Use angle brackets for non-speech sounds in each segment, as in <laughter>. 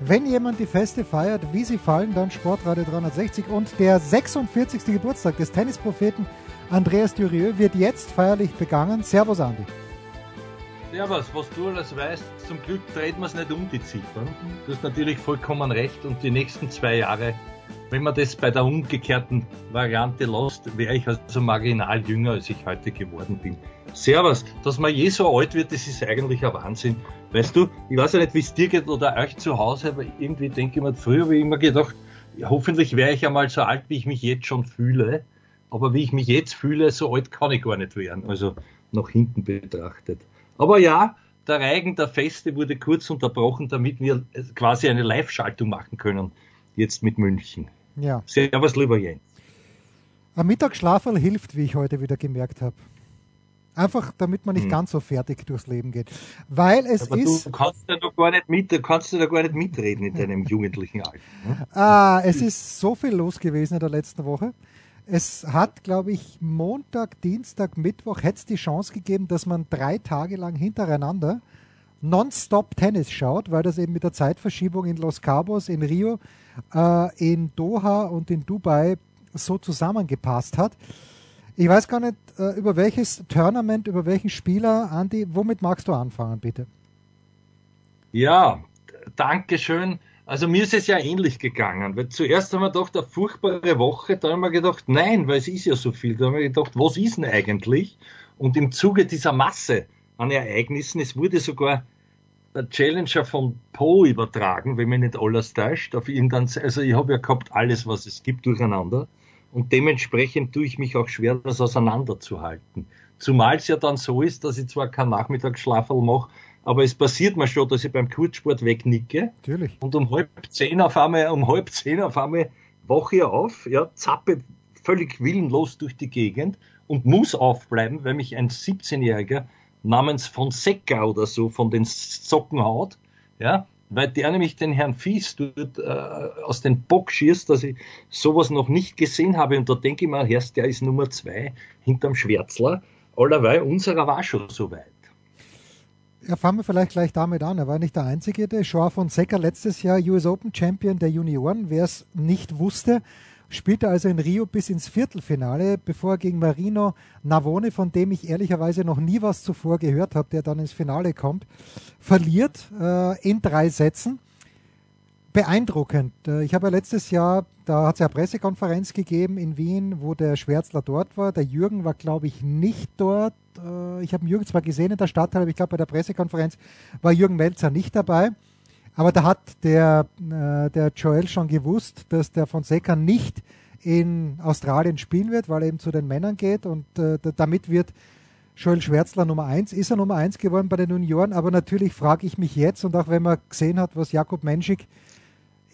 wenn jemand die Feste feiert, wie sie fallen, dann Sportradio 360 und der 46. Geburtstag des Tennispropheten Andreas Dürieu wird jetzt feierlich begangen. Servus, Andi. Servus, was du alles weißt, zum Glück dreht man es nicht um die Ziffern. Du hast natürlich vollkommen recht und die nächsten zwei Jahre, wenn man das bei der umgekehrten Variante lässt, wäre ich also marginal jünger, als ich heute geworden bin. Servus, dass man je so alt wird, das ist eigentlich ein Wahnsinn. Weißt du, ich weiß ja nicht, wie es dir geht oder euch zu Hause, aber irgendwie denke ich mir, früher habe ich immer gedacht, hoffentlich wäre ich einmal so alt, wie ich mich jetzt schon fühle. Aber wie ich mich jetzt fühle, so alt kann ich gar nicht werden. Also nach hinten betrachtet. Aber ja, der Reigen der Feste wurde kurz unterbrochen, damit wir quasi eine Live-Schaltung machen können. Jetzt mit München. Ja. Servus, lieber Jens. Ein Mittagsschlaferl hilft, wie ich heute wieder gemerkt habe. Einfach, damit man nicht hm. ganz so fertig durchs Leben geht. Weil es Aber ist. Du kannst ja noch gar nicht mit, du kannst ja gar nicht mitreden in deinem <laughs> jugendlichen Alter. Ne? Ah, es ist so viel los gewesen in der letzten Woche. Es hat, glaube ich, Montag, Dienstag, Mittwoch hätte es die Chance gegeben, dass man drei Tage lang hintereinander nonstop Tennis schaut, weil das eben mit der Zeitverschiebung in Los Cabos, in Rio, äh, in Doha und in Dubai so zusammengepasst hat. Ich weiß gar nicht, äh, über welches Tournament, über welchen Spieler, Andi, womit magst du anfangen, bitte? Ja, danke schön. Also mir ist es ja ähnlich gegangen, weil zuerst haben wir gedacht, eine furchtbare Woche, da haben wir gedacht, nein, weil es ist ja so viel. Da haben wir gedacht, was ist denn eigentlich? Und im Zuge dieser Masse an Ereignissen, es wurde sogar der Challenger von Po übertragen, wenn mich nicht alles täuscht, auf irgendein, also ich habe ja gehabt alles, was es gibt, durcheinander. Und dementsprechend tue ich mich auch schwer, das auseinanderzuhalten. Zumal es ja dann so ist, dass ich zwar keinen Nachmittagsschlafel mache, aber es passiert mir schon, dass ich beim Kurzsport wegnicke. Natürlich. Und um halb zehn auf einmal, um halb zehn auf einmal wache ich auf, ja, zappe völlig willenlos durch die Gegend und muss aufbleiben, weil mich ein 17-Jähriger namens Fonseca oder so von den Socken haut, ja, weil der nämlich den Herrn Fies dort äh, aus dem Bock schießt, dass ich sowas noch nicht gesehen habe. Und da denke ich mir, Herst, der ist Nummer zwei hinterm Schwärzler. Allerweil unserer war schon so weit. Ja, fangen wir vielleicht gleich damit an. Er war nicht der Einzige. Der Joao Fonseca letztes Jahr US Open Champion der Junioren. Wer es nicht wusste, spielte also in Rio bis ins Viertelfinale, bevor er gegen Marino Navone, von dem ich ehrlicherweise noch nie was zuvor gehört habe, der dann ins Finale kommt, verliert äh, in drei Sätzen. Beeindruckend. Äh, ich habe ja letztes Jahr, da hat es ja eine Pressekonferenz gegeben in Wien, wo der Schwärzler dort war. Der Jürgen war, glaube ich, nicht dort. Äh, ich habe Jürgen zwar gesehen in der Stadthalle, aber ich glaube, bei der Pressekonferenz war Jürgen Melzer nicht dabei. Aber da hat der, äh, der Joel schon gewusst, dass der Fonseca nicht in Australien spielen wird, weil er eben zu den Männern geht und äh, damit wird Joel Schwärzler Nummer 1. Ist er Nummer 1 geworden bei den Junioren? Aber natürlich frage ich mich jetzt und auch wenn man gesehen hat, was Jakob Menschik,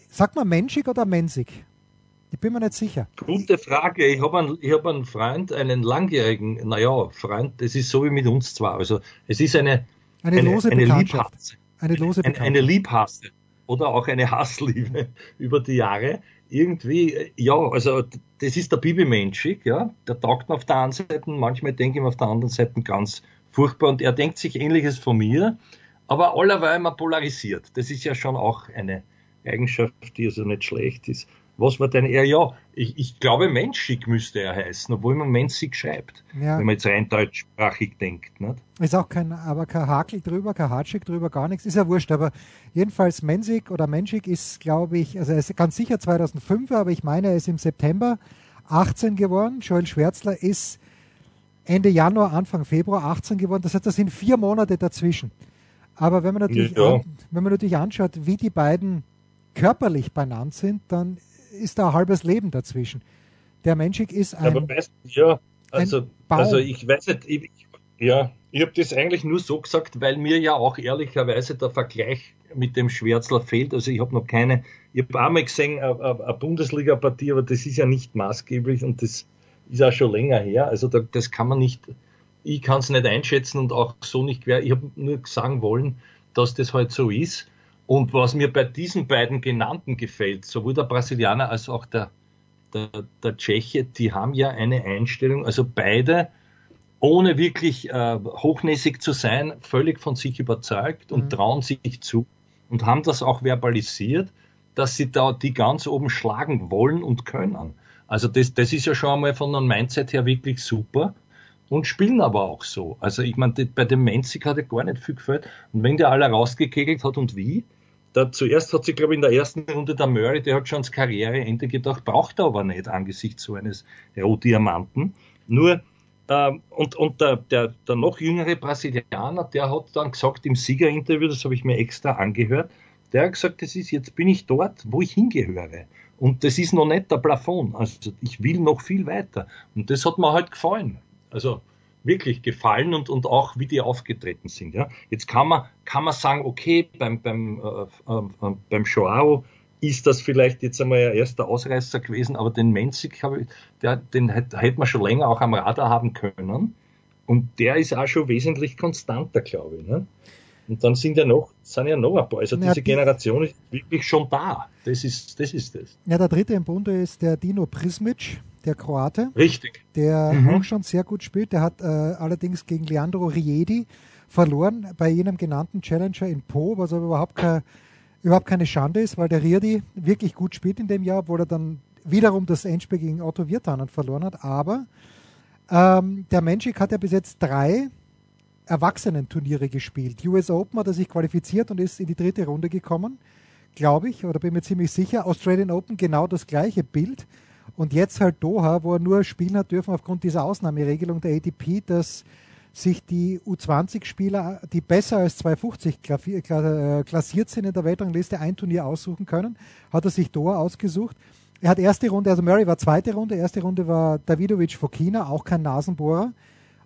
sagt man Menschik oder Mensig? Ich bin mir nicht sicher. Gute Frage. Ich habe einen, hab einen Freund, einen langjährigen, naja, Freund, das ist so wie mit uns zwar. Also es ist eine, eine, eine lose eine Bekanntschaft. Eine lose Eine, eine Liebhasse oder auch eine <laughs> Hassliebe über die Jahre. Irgendwie, ja, also das ist der Bibi Menschik, ja, der taugt mir auf der einen Seite, manchmal denke ich mir auf der anderen Seite ganz furchtbar und er denkt sich ähnliches von mir, aber allerweil immer polarisiert. Das ist ja schon auch eine Eigenschaft, die also nicht schlecht ist. Was war denn er? Ja, ich, ich glaube, menschig müsste er heißen, obwohl man menschig schreibt. Ja. Wenn man jetzt rein deutschsprachig denkt. Nicht? Ist auch kein, aber kein Hakel drüber, kein Hatschig drüber, gar nichts. Ist ja wurscht, aber jedenfalls mensig oder menschig ist, glaube ich, also er ist ganz sicher 2005, aber ich meine, er ist im September 18 geworden. Joel Schwärzler ist Ende Januar, Anfang Februar 18 geworden. Das heißt, das sind vier Monate dazwischen. Aber wenn man natürlich, ja. an, wenn man natürlich anschaut, wie die beiden körperlich benannt sind, dann ist da ein halbes Leben dazwischen. Der Menschik ist ein. Aber weißt ja, also, also ich weiß nicht, ich, Ja, ich habe das eigentlich nur so gesagt, weil mir ja auch ehrlicherweise der Vergleich mit dem Schwärzler fehlt. Also ich habe noch keine, ich habe einmal gesehen, eine Bundesliga-Partie, aber das ist ja nicht maßgeblich und das ist auch schon länger her. Also da, das kann man nicht, ich kann es nicht einschätzen und auch so nicht quer. Ich habe nur sagen wollen, dass das halt so ist. Und was mir bei diesen beiden genannten gefällt, sowohl der Brasilianer als auch der, der, der Tscheche, die haben ja eine Einstellung, also beide, ohne wirklich äh, hochnäsig zu sein, völlig von sich überzeugt und mhm. trauen sich zu und haben das auch verbalisiert, dass sie da die ganz oben schlagen wollen und können. Also das, das ist ja schon einmal von einem Mindset her wirklich super und spielen aber auch so. Also ich meine, bei dem Menzig hat er gar nicht viel gefällt. Und wenn der alle rausgekegelt hat und wie, da zuerst hat sich, glaube ich, in der ersten Runde der Murray, der hat schon ans Karriereende gedacht, braucht er aber nicht angesichts so eines Rohdiamanten. Nur, ähm, und, und der, der, der noch jüngere Brasilianer, der hat dann gesagt im Siegerinterview, das habe ich mir extra angehört, der hat gesagt, das ist, jetzt bin ich dort, wo ich hingehöre. Und das ist noch nicht der Plafond. Also ich will noch viel weiter. Und das hat mir halt gefallen. Also wirklich gefallen und, und auch wie die aufgetreten sind. Ja. Jetzt kann man, kann man sagen, okay, beim, beim, äh, äh, beim Joao ist das vielleicht jetzt einmal ein erster Ausreißer gewesen, aber den Menzig, ich, der, den hätte, hätte man schon länger auch am Radar haben können. Und der ist auch schon wesentlich konstanter, glaube ich. Ne? Und dann sind ja noch, sind ja noch ein paar. Also ja, diese Generation ist wirklich schon da. Das ist, das ist das. Ja, der dritte im Bunde ist der Dino Prismic, der Kroate. Richtig. Der mhm. auch schon sehr gut spielt. Der hat äh, allerdings gegen Leandro Riedi verloren bei jenem genannten Challenger in Po, was aber überhaupt, kein, überhaupt keine Schande ist, weil der Riedi wirklich gut spielt in dem Jahr, obwohl er dann wiederum das Endspiel gegen Otto Wirtanen verloren hat. Aber ähm, der Menschik hat ja bis jetzt drei Erwachsenen-Turniere gespielt. US Open hat er sich qualifiziert und ist in die dritte Runde gekommen, glaube ich, oder bin mir ziemlich sicher. Australian Open genau das gleiche Bild. Und jetzt halt Doha, wo er nur spielen hat dürfen aufgrund dieser Ausnahmeregelung der ATP, dass sich die U20-Spieler, die besser als 250 äh, klassiert sind in der Weltrangliste, ein Turnier aussuchen können. Hat er sich Doha ausgesucht. Er hat erste Runde, also Murray war zweite Runde, erste Runde war Davidovic Fokina, auch kein Nasenbohrer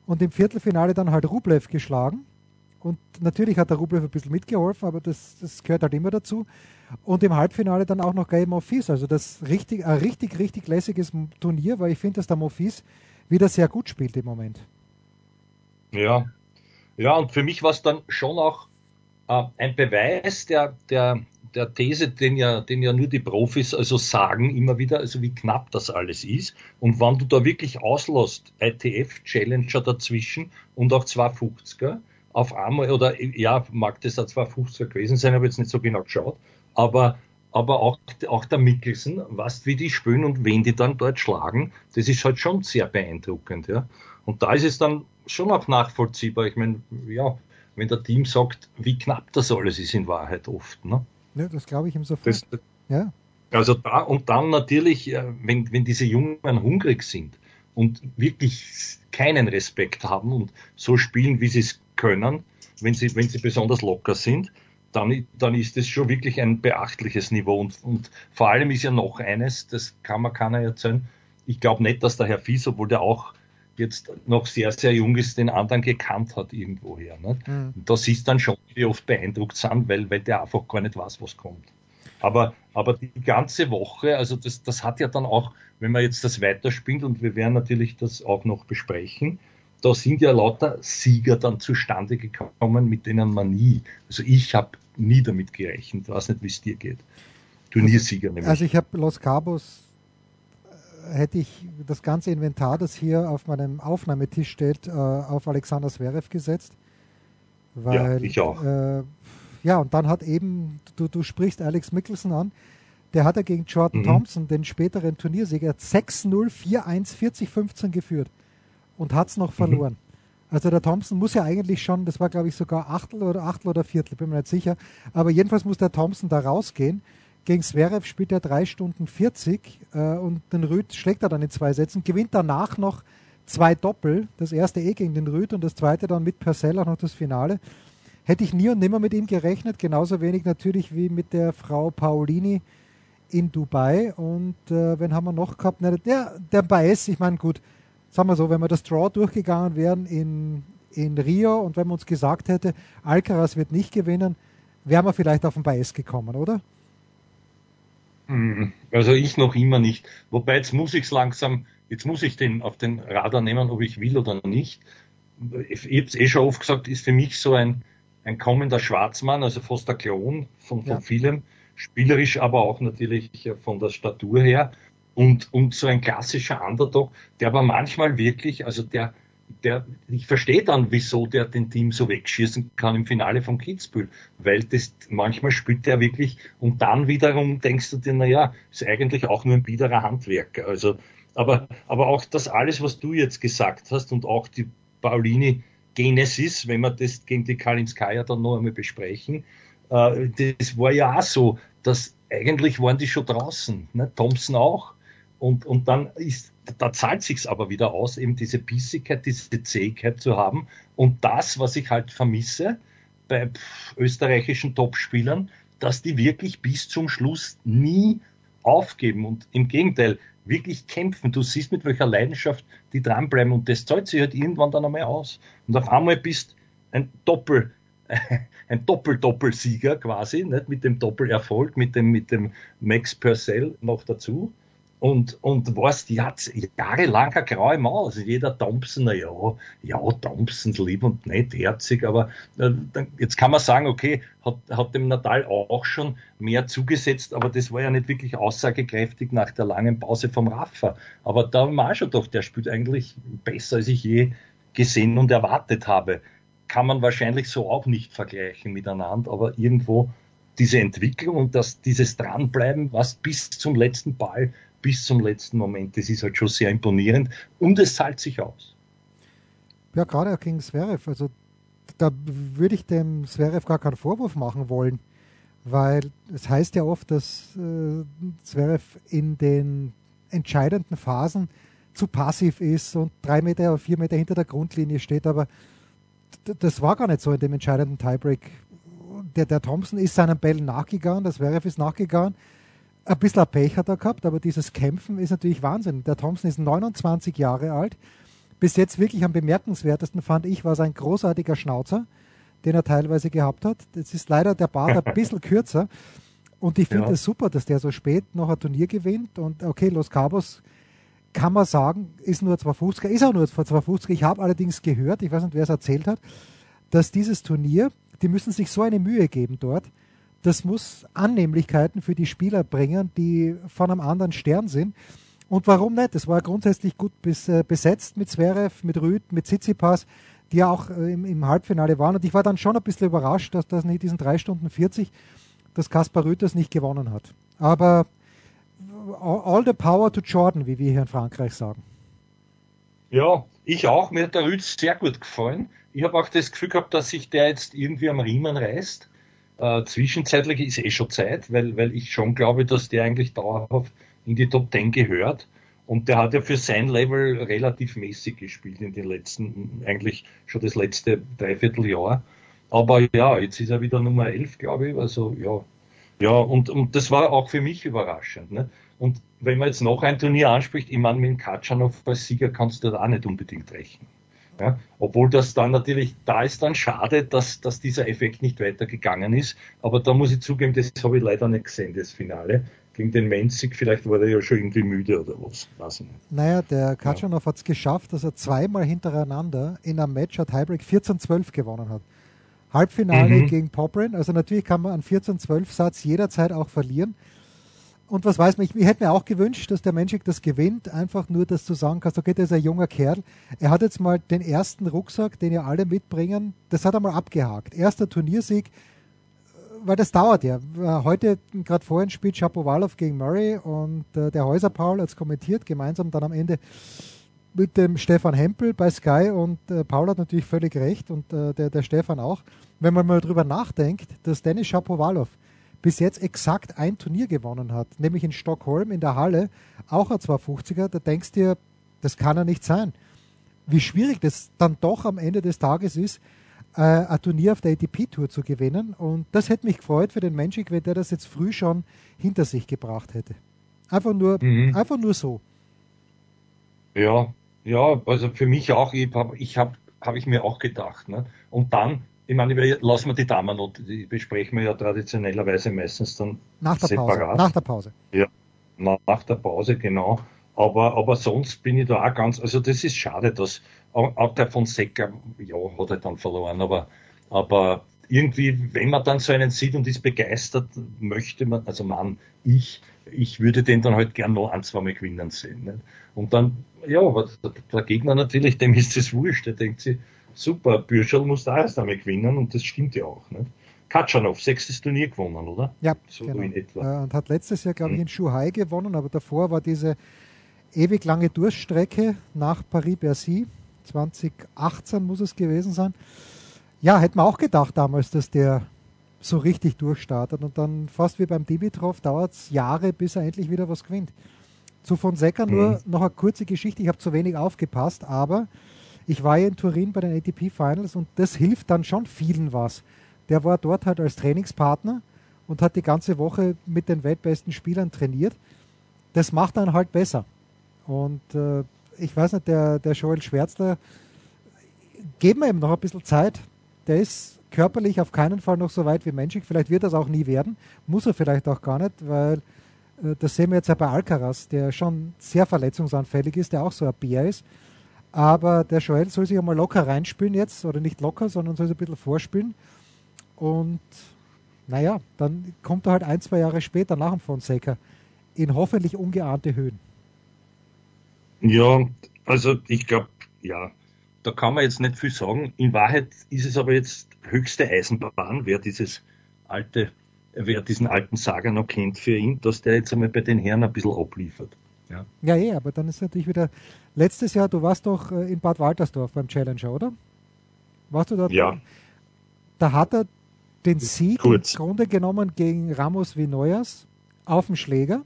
und im Viertelfinale dann halt Rublev geschlagen. Und natürlich hat der Rublev ein bisschen mitgeholfen, aber das, das gehört halt immer dazu. Und im Halbfinale dann auch noch Gael Monfils. Also das richtig, ein richtig, richtig lässiges Turnier, weil ich finde, dass der Monfils wieder sehr gut spielt im Moment. Ja, ja, und für mich war es dann schon auch äh, ein Beweis der, der, der These, den ja, den ja nur die Profis also sagen immer wieder, also wie knapp das alles ist. Und wenn du da wirklich auslässt, ITF Challenger dazwischen und auch 250er auf einmal, oder ja, mag das auch 250er gewesen sein, habe jetzt nicht so genau geschaut, aber aber auch, auch der Mickelson, was wie die spielen und wen die dann dort schlagen, das ist halt schon sehr beeindruckend, ja. Und da ist es dann schon auch nachvollziehbar. Ich meine, ja, wenn der Team sagt, wie knapp das alles ist in Wahrheit oft, ne? Ja, das glaube ich ihm sofort. Das, ja. Also da und dann natürlich, äh, wenn, wenn diese Jungen hungrig sind und wirklich keinen Respekt haben und so spielen, wie sie es können, wenn sie, wenn sie besonders locker sind, dann, dann ist es schon wirklich ein beachtliches Niveau. Und, und vor allem ist ja noch eines, das kann man keiner erzählen. Ich glaube nicht, dass der Herr Fies, obwohl der auch jetzt noch sehr, sehr jung ist, den anderen gekannt hat irgendwoher. Nicht? Mhm. Das ist dann schon, wie oft beeindruckt sind, weil, weil der einfach gar nicht weiß, was kommt. Aber, aber die ganze Woche, also das, das hat ja dann auch, wenn man jetzt das weiterspielt und wir werden natürlich das auch noch besprechen, da sind ja lauter Sieger dann zustande gekommen, mit denen man nie, also ich habe nie damit gerechnet, weiß nicht, wie es dir geht. Turniersieger nämlich. Also ich habe Los Cabos hätte ich das ganze Inventar, das hier auf meinem Aufnahmetisch steht, äh, auf Alexander Zverev gesetzt. Weil, ja, ich auch. Äh, ja, und dann hat eben, du, du sprichst Alex Mickelson an, der hat er gegen Jordan mhm. Thompson, den späteren Turniersieger, 6-0, 4-1, 40-15 geführt und hat es noch mhm. verloren. Mhm. Also der Thompson muss ja eigentlich schon, das war glaube ich sogar Achtel oder Achtel oder Viertel, bin mir nicht sicher, aber jedenfalls muss der Thompson da rausgehen gegen Zverev spielt er 3 Stunden 40 äh, und den Rüd schlägt er dann in zwei Sätzen, gewinnt danach noch zwei Doppel, das erste eh gegen den Rüd und das zweite dann mit Purcell auch noch das Finale. Hätte ich nie und nimmer mit ihm gerechnet, genauso wenig natürlich wie mit der Frau Paolini in Dubai. Und äh, wen haben wir noch gehabt? Na, der, der Baez, ich meine, gut, sagen wir so, wenn wir das Draw durchgegangen wären in, in Rio und wenn man uns gesagt hätte, Alcaraz wird nicht gewinnen, wären wir vielleicht auf den Bias gekommen, oder? Hm, also ich noch immer nicht. Wobei jetzt muss ich es langsam, jetzt muss ich den auf den Radar nehmen, ob ich will oder nicht. Ich habe es eh schon oft gesagt, ist für mich so ein, ein kommender Schwarzmann, also fast der Klon von, von ja. vielem, spielerisch, aber auch natürlich von der Statur her und, und so ein klassischer Underdog, der aber manchmal wirklich, also der, der, ich verstehe dann, wieso der den Team so wegschießen kann im Finale von Kitzbühel, weil das manchmal spielt er wirklich und dann wiederum denkst du dir, naja, ist eigentlich auch nur ein biederer Handwerker. Also, aber, aber auch das alles, was du jetzt gesagt hast und auch die Paulini Genesis, wenn wir das gegen die Kalinskaya dann noch einmal besprechen, äh, das war ja auch so, dass eigentlich waren die schon draußen, ne? Thompson auch. Und, und dann ist, da zahlt sich's aber wieder aus, eben diese Bissigkeit, diese Zähigkeit zu haben. Und das, was ich halt vermisse bei österreichischen Topspielern, dass die wirklich bis zum Schluss nie aufgeben und im Gegenteil wirklich kämpfen. Du siehst mit welcher Leidenschaft die dranbleiben und das zahlt sich halt irgendwann dann einmal aus. Und auf einmal bist ein Doppel, <laughs> ein Doppel-Doppelsieger quasi, nicht mit dem Doppelerfolg, mit dem, mit dem Max Purcell noch dazu und, und was, die hat jahrelang eine graue Maus. Also jeder Thompson, na ja, ja, Thompson lieb und nett, herzig, aber äh, jetzt kann man sagen, okay, hat, hat dem Natal auch schon mehr zugesetzt, aber das war ja nicht wirklich aussagekräftig nach der langen Pause vom Rafa. Aber da auch schon doch, der spielt eigentlich besser, als ich je gesehen und erwartet habe. Kann man wahrscheinlich so auch nicht vergleichen miteinander, aber irgendwo diese Entwicklung und das, dieses Dranbleiben, was bis zum letzten Ball bis zum letzten Moment. Das ist halt schon sehr imponierend und es zahlt sich aus. Ja, gerade auch gegen Zverev. Also da würde ich dem Zverev gar keinen Vorwurf machen wollen, weil es heißt ja oft, dass äh, Zverev in den entscheidenden Phasen zu passiv ist und drei Meter oder vier Meter hinter der Grundlinie steht, aber das war gar nicht so in dem entscheidenden Tiebreak. Der, der Thompson ist seinen Bällen nachgegangen, das Zverev ist nachgegangen ein bisschen Pech hat er gehabt, aber dieses Kämpfen ist natürlich Wahnsinn. Der Thompson ist 29 Jahre alt. Bis jetzt wirklich am bemerkenswertesten fand ich, war sein großartiger Schnauzer, den er teilweise gehabt hat. Jetzt ist leider der Bart ein <laughs> bisschen kürzer. Und ich finde es ja. super, dass der so spät noch ein Turnier gewinnt. Und okay, Los Cabos kann man sagen, ist nur 250er, ist auch nur 250er. Ich habe allerdings gehört, ich weiß nicht, wer es erzählt hat, dass dieses Turnier, die müssen sich so eine Mühe geben dort, das muss Annehmlichkeiten für die Spieler bringen, die von einem anderen Stern sind. Und warum nicht? Es war grundsätzlich gut bis, äh, besetzt mit Zverev, mit Rüd, mit Tsitsipas, die ja auch äh, im, im, Halbfinale waren. Und ich war dann schon ein bisschen überrascht, dass das nicht diesen 3 Stunden 40, dass Kaspar Rüd das nicht gewonnen hat. Aber all the power to Jordan, wie wir hier in Frankreich sagen. Ja, ich auch. Mir hat der Rüd sehr gut gefallen. Ich habe auch das Gefühl gehabt, dass sich der jetzt irgendwie am Riemen reißt. Äh, zwischenzeitlich ist eh schon Zeit, weil, weil ich schon glaube, dass der eigentlich dauerhaft in die Top 10 gehört. Und der hat ja für sein Level relativ mäßig gespielt in den letzten, eigentlich schon das letzte Dreivierteljahr. Aber ja, jetzt ist er wieder Nummer 11, glaube ich. Also ja, ja, und, und das war auch für mich überraschend. Ne? Und wenn man jetzt noch ein Turnier anspricht, ich meine, mit dem Katschanov als Sieger kannst du da auch nicht unbedingt rechnen. Ja, obwohl das dann natürlich, da ist dann schade, dass, dass dieser Effekt nicht weitergegangen ist. Aber da muss ich zugeben, das habe ich leider nicht gesehen, das Finale. Gegen den Menzig, vielleicht war der ja schon irgendwie müde oder was. Weiß ich nicht. Naja, der Katschanov ja. hat es geschafft, dass er zweimal hintereinander in einem Match hat Highbreak 14-12 gewonnen hat. Halbfinale mhm. gegen Poprin. Also natürlich kann man einen 14-12-Satz jederzeit auch verlieren. Und was weiß man, ich, ich hätte mir auch gewünscht, dass der Menschik das gewinnt, einfach nur, dass du sagen kannst, okay, der ist ein junger Kerl. Er hat jetzt mal den ersten Rucksack, den ja alle mitbringen, das hat er mal abgehakt. Erster Turniersieg, weil das dauert ja. Heute, gerade vorhin, spielt Shapovalov gegen Murray und äh, der Häuser Paul hat es kommentiert, gemeinsam dann am Ende mit dem Stefan Hempel bei Sky und äh, Paul hat natürlich völlig recht und äh, der, der Stefan auch. Wenn man mal drüber nachdenkt, dass Dennis Shapovalov bis jetzt exakt ein Turnier gewonnen hat, nämlich in Stockholm in der Halle, auch ein 250er, da denkst du dir, das kann er nicht sein. Wie schwierig das dann doch am Ende des Tages ist, äh, ein Turnier auf der ATP-Tour zu gewinnen. Und das hätte mich gefreut für den Menschen, wenn der das jetzt früh schon hinter sich gebracht hätte. Einfach nur, mhm. einfach nur so. Ja, ja, also für mich auch. Ich habe ich hab habe ich mir auch gedacht. Ne? Und dann, ich meine, lassen wir die Damen und die besprechen wir ja traditionellerweise meistens dann nach der separat. Pause. Nach der Pause. Ja, nach der Pause, genau. Aber, aber sonst bin ich da auch ganz, also das ist schade, dass auch der von Secker, ja, hat er dann verloren, aber, aber irgendwie, wenn man dann so einen sieht und ist begeistert, möchte man, also man, ich, ich würde den dann halt gern noch ein, zwei Mal gewinnen sehen. Nicht? Und dann, ja, aber der Gegner natürlich, dem ist es wurscht, der denkt sich, super, Bürschel muss da erst einmal gewinnen und das stimmt ja auch. Nicht? Katschanov, sechstes Turnier gewonnen, oder? Ja, so genau. in etwa. Und hat letztes Jahr, glaube ich, hm. in Shanghai gewonnen, aber davor war diese ewig lange Durststrecke nach Paris-Bercy. 2018 muss es gewesen sein. Ja, hätte man auch gedacht damals, dass der so richtig durchstartet und dann fast wie beim Dimitrov dauert es Jahre, bis er endlich wieder was gewinnt. Zu Fonseca mhm. nur noch eine kurze Geschichte, ich habe zu wenig aufgepasst, aber ich war ja in Turin bei den ATP Finals und das hilft dann schon vielen was. Der war dort halt als Trainingspartner und hat die ganze Woche mit den weltbesten Spielern trainiert. Das macht dann halt besser. Und äh, ich weiß nicht, der, der Joel Schwärzler, geben wir ihm noch ein bisschen Zeit. Der ist körperlich auf keinen Fall noch so weit wie menschlich. Vielleicht wird das auch nie werden. Muss er vielleicht auch gar nicht, weil äh, das sehen wir jetzt ja bei Alcaraz, der schon sehr verletzungsanfällig ist, der auch so ein Bär ist. Aber der Joel soll sich einmal locker reinspielen jetzt, oder nicht locker, sondern soll sich ein bisschen vorspielen. Und naja, dann kommt er halt ein, zwei Jahre später nach dem Fonseca in hoffentlich ungeahnte Höhen. Ja, also ich glaube, ja, da kann man jetzt nicht viel sagen. In Wahrheit ist es aber jetzt höchste Eisenbahn, wer dieses alte, wer diesen alten Saga noch kennt für ihn, dass der jetzt einmal bei den Herren ein bisschen abliefert. Ja, ja, eh, aber dann ist natürlich wieder. Letztes Jahr, du warst doch äh, in Bad Waltersdorf beim Challenger, oder? Warst du dort? Ja. Da hat er den Sieg Kurz. im Grunde genommen gegen Ramos Vinoyas auf dem Schläger.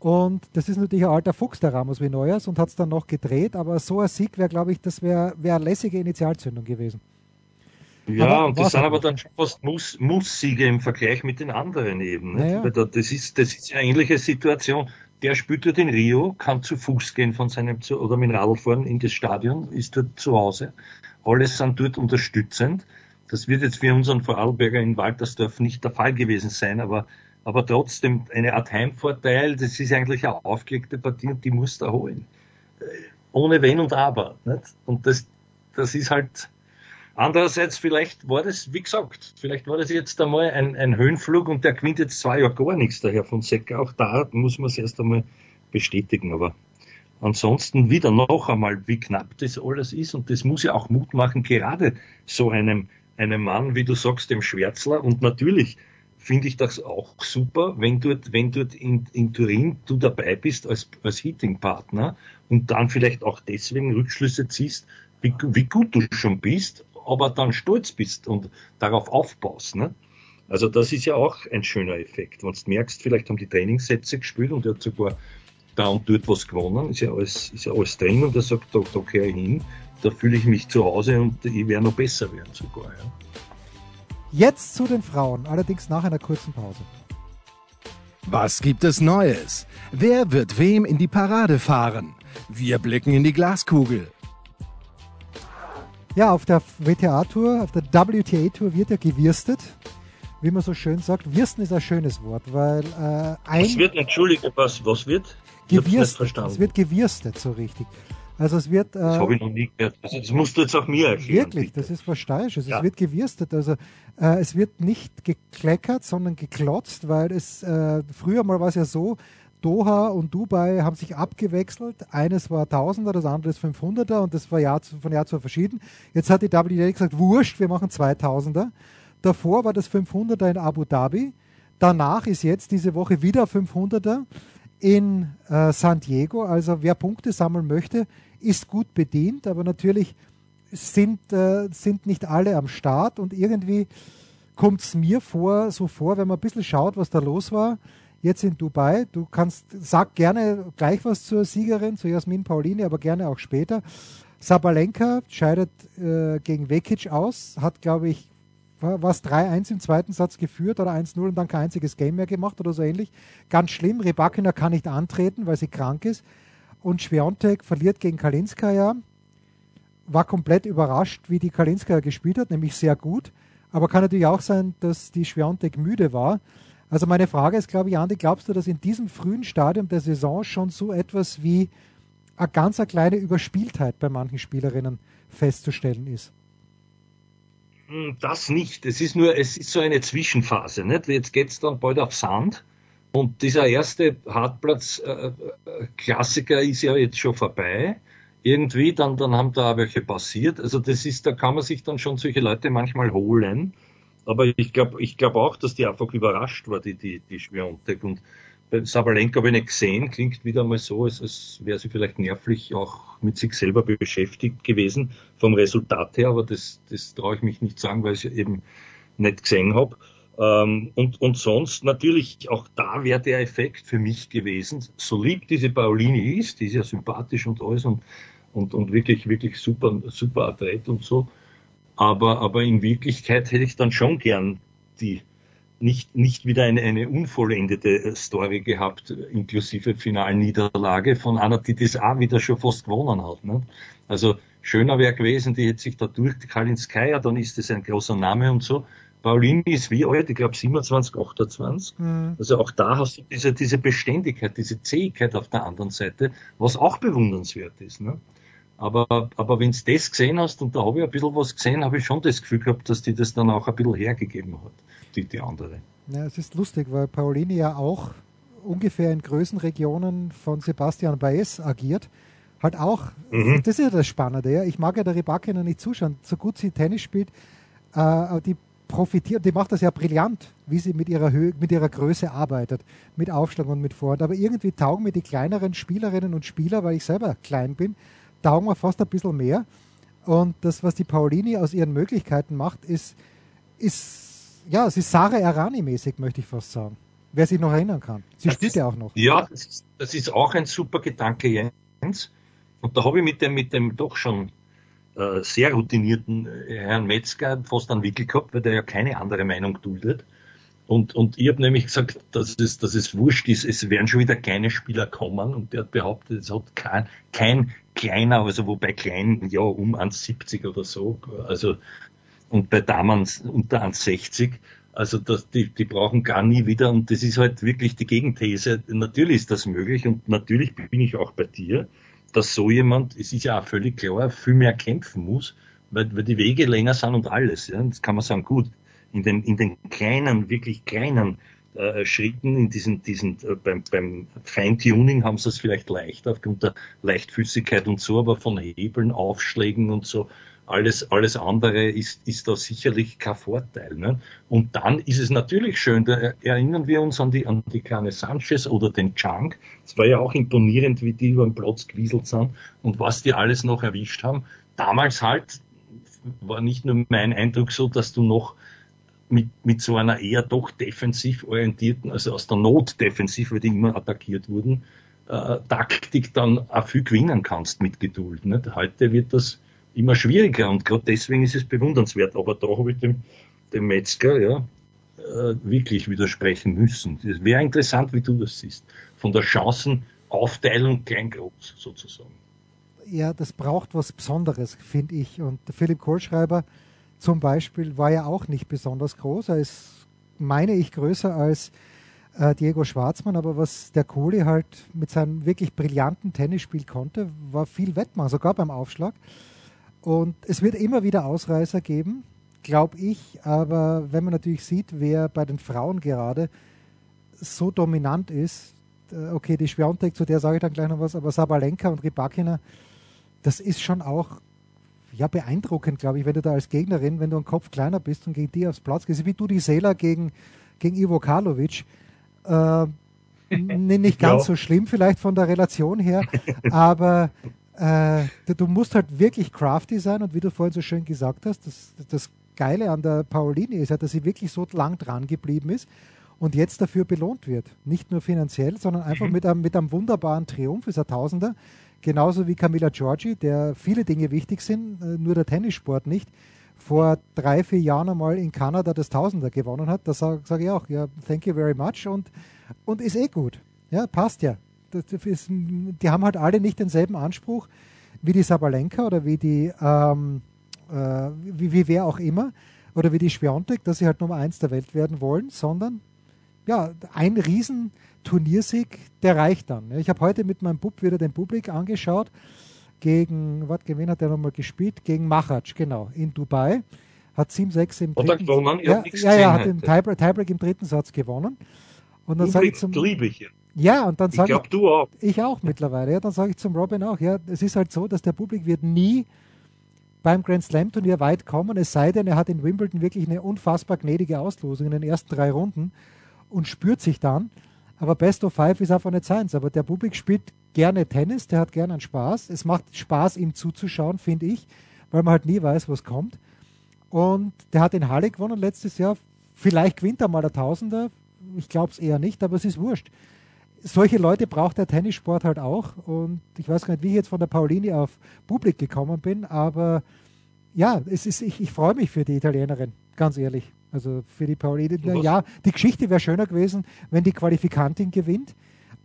Und das ist natürlich ein alter Fuchs, der Ramos Vinoyas, und hat es dann noch gedreht. Aber so ein Sieg wäre, glaube ich, das wäre wär eine lässige Initialzündung gewesen. Ja, aber und das sind aber dann schon fast Muss, Muss-Siege im Vergleich mit den anderen eben. Naja. Das, ist, das ist eine ähnliche Situation. Der spielt dort in Rio, kann zu Fuß gehen von seinem, oder mit Radl fahren in das Stadion, ist dort zu Hause. Alle sind dort unterstützend. Das wird jetzt für unseren Vorarlberger in Waltersdorf nicht der Fall gewesen sein, aber, aber trotzdem eine Art Heimvorteil. Das ist eigentlich eine aufgelegte Partie und die muss er holen. Äh, ohne Wenn und Aber. Nicht? Und das, das ist halt, andererseits vielleicht war das, wie gesagt, vielleicht war das jetzt einmal ein, ein Höhenflug und der gewinnt jetzt zwei Jahre gar nichts daher von Secker. Auch da muss man es erst einmal bestätigen, aber ansonsten wieder noch einmal, wie knapp das alles ist und das muss ja auch Mut machen, gerade so einem einem Mann, wie du sagst, dem Schwärzler. Und natürlich finde ich das auch super, wenn dort, wenn dort in, in Turin du dabei bist als, als Hitting-Partner und dann vielleicht auch deswegen Rückschlüsse ziehst, wie, wie gut du schon bist, aber dann stolz bist und darauf aufbaust. Ne? Also das ist ja auch ein schöner Effekt. Wenn du merkst, vielleicht haben die Trainingssätze gespielt und er hat sogar da und dort was gewonnen, ist ja alles, ist ja alles drin und er sagt, da, da gehöre ich hin da fühle ich mich zu Hause und ich werde noch besser werden sogar. Ja. Jetzt zu den Frauen, allerdings nach einer kurzen Pause. Was gibt es Neues? Wer wird wem in die Parade fahren? Wir blicken in die Glaskugel. Ja, auf der WTA-Tour, auf der WTA-Tour wird ja gewürstet. Wie man so schön sagt, Wirsten ist ein schönes Wort, weil äh, ein. Was wird, entschuldige, was, was wird? Gewürstet. Es wird gewürstet, so richtig. Also es wird. Äh, das habe ich noch nie gehört. Also das musst du jetzt auch mir erklären. Wirklich, bitte. das ist was Steirisches. Ja. Es wird gewürstet. Also äh, es wird nicht gekleckert, sondern geklotzt, weil es äh, früher mal war es ja so, Doha und Dubai haben sich abgewechselt. Eines war Tausender, das andere ist 500er und das war Jahr zu, von Jahr zu Jahr verschieden. Jetzt hat die WTA gesagt, wurscht, wir machen 2000er. Davor war das 500er in Abu Dhabi. Danach ist jetzt diese Woche wieder 500er in äh, San Diego. Also wer Punkte sammeln möchte, ist gut bedient, aber natürlich sind, äh, sind nicht alle am Start und irgendwie kommt es mir vor, so vor, wenn man ein bisschen schaut, was da los war, jetzt in Dubai. Du kannst, sag gerne gleich was zur Siegerin, zu Jasmin Pauline, aber gerne auch später. Sabalenka scheidet äh, gegen Vekic aus, hat, glaube ich, was 3-1 im zweiten Satz geführt oder 1-0 und dann kein einziges Game mehr gemacht oder so ähnlich. Ganz schlimm. Rebakina kann nicht antreten, weil sie krank ist und Schwiontek verliert gegen Kalinskaya. war komplett überrascht, wie die Kalinska gespielt hat, nämlich sehr gut. Aber kann natürlich auch sein, dass die Schwiontek müde war. Also meine Frage ist, glaube ich, Andi, glaubst du, dass in diesem frühen Stadium der Saison schon so etwas wie eine ganz eine kleine Überspieltheit bei manchen Spielerinnen festzustellen ist? Hm, das nicht. Es ist nur, es ist so eine Zwischenphase. Nicht? Jetzt geht es dann bald auf Sand. Und dieser erste Hartplatz-Klassiker äh, äh ist ja jetzt schon vorbei. Irgendwie, dann, dann haben da welche passiert. Also das ist, da kann man sich dann schon solche Leute manchmal holen. Aber ich glaube ich glaube auch, dass die einfach überrascht war, die, die, die Schwiontek. Und Sabalenka habe ich nicht gesehen, klingt wieder mal so, als, als wäre sie vielleicht nervlich auch mit sich selber beschäftigt gewesen, vom Resultat her, aber das, das traue ich mich nicht sagen, weil ich eben nicht gesehen habe. Ähm, und, und sonst natürlich, auch da wäre der Effekt für mich gewesen, so lieb diese Paulini ist, die ist ja sympathisch und alles und, und, und wirklich, wirklich super, super Athlet und so. Aber, aber in Wirklichkeit hätte ich dann schon gern die nicht, nicht wieder eine, eine unvollendete äh, Story gehabt, inklusive Finalniederlage von einer, die das auch wieder schon fast gewonnen hat. Ne? Also schöner wäre gewesen, die hätte sich da durch, die Kalinskaya, dann ist das ein großer Name und so. Paulini ist wie alt? Ich glaube 27, 28. Mhm. Also auch da hast du diese, diese Beständigkeit, diese Zähigkeit auf der anderen Seite, was auch bewundernswert ist. Ne? Aber, aber wenn du das gesehen hast, und da habe ich ein bisschen was gesehen, habe ich schon das Gefühl gehabt, dass die das dann auch ein bisschen hergegeben hat die, die andere. Ja, es ist lustig, weil Paolini ja auch ungefähr in Größenregionen von Sebastian Baez agiert. Halt auch, mhm. das ist ja das Spannende. Ja. Ich mag ja der Rybakina nicht zuschauen, so gut sie Tennis spielt, äh, die profitiert, die macht das ja brillant, wie sie mit ihrer Höhe, mit ihrer Größe arbeitet, mit Aufschlag und mit Vorhand. Aber irgendwie taugen mir die kleineren Spielerinnen und Spieler, weil ich selber klein bin, taugen mir fast ein bisschen mehr. Und das, was die Paulini aus ihren Möglichkeiten macht, ist, ist ja, es ist Sarah Errani-mäßig, möchte ich fast sagen. Wer sich noch erinnern kann. Sie das spielt ist, ja auch noch. Ja, das ist, das ist, auch ein super Gedanke, Jens. Und da habe ich mit dem, mit dem doch schon äh, sehr routinierten äh, Herrn Metzger fast einen Wickel gehabt, weil der ja keine andere Meinung duldet. Und, und ich habe nämlich gesagt, dass es, dass es wurscht ist, es werden schon wieder kleine Spieler kommen. Und der hat behauptet, es hat kein, kein kleiner, also wobei klein, ja, um 1,70 oder so. Also und bei Damen unter 1,60. Also das, die, die brauchen gar nie wieder und das ist halt wirklich die Gegenthese. Natürlich ist das möglich und natürlich bin ich auch bei dir, dass so jemand, es ist ja auch völlig klar, viel mehr kämpfen muss, weil, weil die Wege länger sind und alles. Ja. Das kann man sagen, gut, in den, in den kleinen, wirklich kleinen äh, Schritten, in diesen, diesen äh, beim, beim Feintuning haben sie es vielleicht leichter aufgrund der Leichtfüßigkeit und so, aber von Hebeln, Aufschlägen und so, alles, alles andere ist, ist da sicherlich kein Vorteil. Ne? Und dann ist es natürlich schön, da erinnern wir uns an die, an die kleine Sanchez oder den Chunk. Es war ja auch imponierend, wie die über den Platz gewieselt sind und was die alles noch erwischt haben. Damals halt war nicht nur mein Eindruck so, dass du noch mit, mit so einer eher doch defensiv orientierten, also aus der Not defensiv, weil die immer attackiert wurden, äh, Taktik dann auch viel gewinnen kannst mit Geduld. Nicht? Heute wird das immer schwieriger und gerade deswegen ist es bewundernswert. Aber da habe ich dem, dem Metzger ja äh, wirklich widersprechen müssen. Es wäre interessant, wie du das siehst. Von der Chancenaufteilung klein-groß sozusagen. Ja, das braucht was Besonderes, finde ich. Und Philipp Kohlschreiber zum Beispiel war ja auch nicht besonders groß. Er ist, meine ich, größer als äh, Diego Schwarzmann, aber was der Kohli halt mit seinem wirklich brillanten Tennisspiel konnte, war viel Wettmachen, sogar beim Aufschlag. Und es wird immer wieder Ausreißer geben, glaube ich. Aber wenn man natürlich sieht, wer bei den Frauen gerade so dominant ist, äh, okay, die Schwiontek, zu der sage ich dann gleich noch was, aber Sabalenka und Rybakina, das ist schon auch ja, beeindruckend, glaube ich, wenn du da als Gegnerin, wenn du einen Kopf kleiner bist und gegen die aufs Platz gehst, wie du die Seela gegen, gegen Ivo Karlovic. Äh, nicht <laughs> ganz ja. so schlimm vielleicht von der Relation her, <laughs> aber äh, du musst halt wirklich crafty sein und wie du vorhin so schön gesagt hast, das, das Geile an der Paolini ist ja, dass sie wirklich so lang dran geblieben ist und jetzt dafür belohnt wird. Nicht nur finanziell, sondern einfach mhm. mit, einem, mit einem wunderbaren Triumph, ist ein Tausender. Genauso wie Camilla Giorgi, der viele Dinge wichtig sind, äh, nur der Tennissport nicht. Vor drei, vier Jahren einmal in Kanada das Tausender gewonnen hat. Da sage sag ich auch, ja, thank you very much und, und ist eh gut. Ja, passt ja. Ist, die haben halt alle nicht denselben Anspruch wie die Sabalenka oder wie die, ähm, äh, wie, wie wer auch immer, oder wie die Schwiontek, dass sie halt Nummer 1 der Welt werden wollen, sondern ja, ein riesen Turniersieg, der reicht dann. Ich habe heute mit meinem Bub wieder den Publik angeschaut gegen, was, wen hat der nochmal gespielt? Gegen Machac, genau, in Dubai. Hat 7-6 im dritten gewonnen? Ja, ja, ja, hat den Tiebreak, Tiebreak im dritten Satz gewonnen. Und dann sage ich zum, liebe ich. Ja, und dann sage ich, ich, du auch. Ich auch mittlerweile. Ja, dann sage ich zum Robin auch, ja, es ist halt so, dass der Publik wird nie beim Grand Slam Turnier weit kommen, es sei denn, er hat in Wimbledon wirklich eine unfassbar gnädige Auslosung in den ersten drei Runden und spürt sich dann. Aber Best of Five ist einfach nicht seins. Aber der Publik spielt gerne Tennis, der hat gerne einen Spaß. Es macht Spaß, ihm zuzuschauen, finde ich, weil man halt nie weiß, was kommt. Und der hat in Halle gewonnen letztes Jahr. Vielleicht gewinnt er mal der Tausender. Ich glaube es eher nicht, aber es ist wurscht. Solche Leute braucht der Tennissport halt auch. Und ich weiß gar nicht, wie ich jetzt von der Paulini auf Publik gekommen bin, aber ja, es ist, ich, ich freue mich für die Italienerin, ganz ehrlich. Also für die Paulini. Ja, die Geschichte wäre schöner gewesen, wenn die Qualifikantin gewinnt.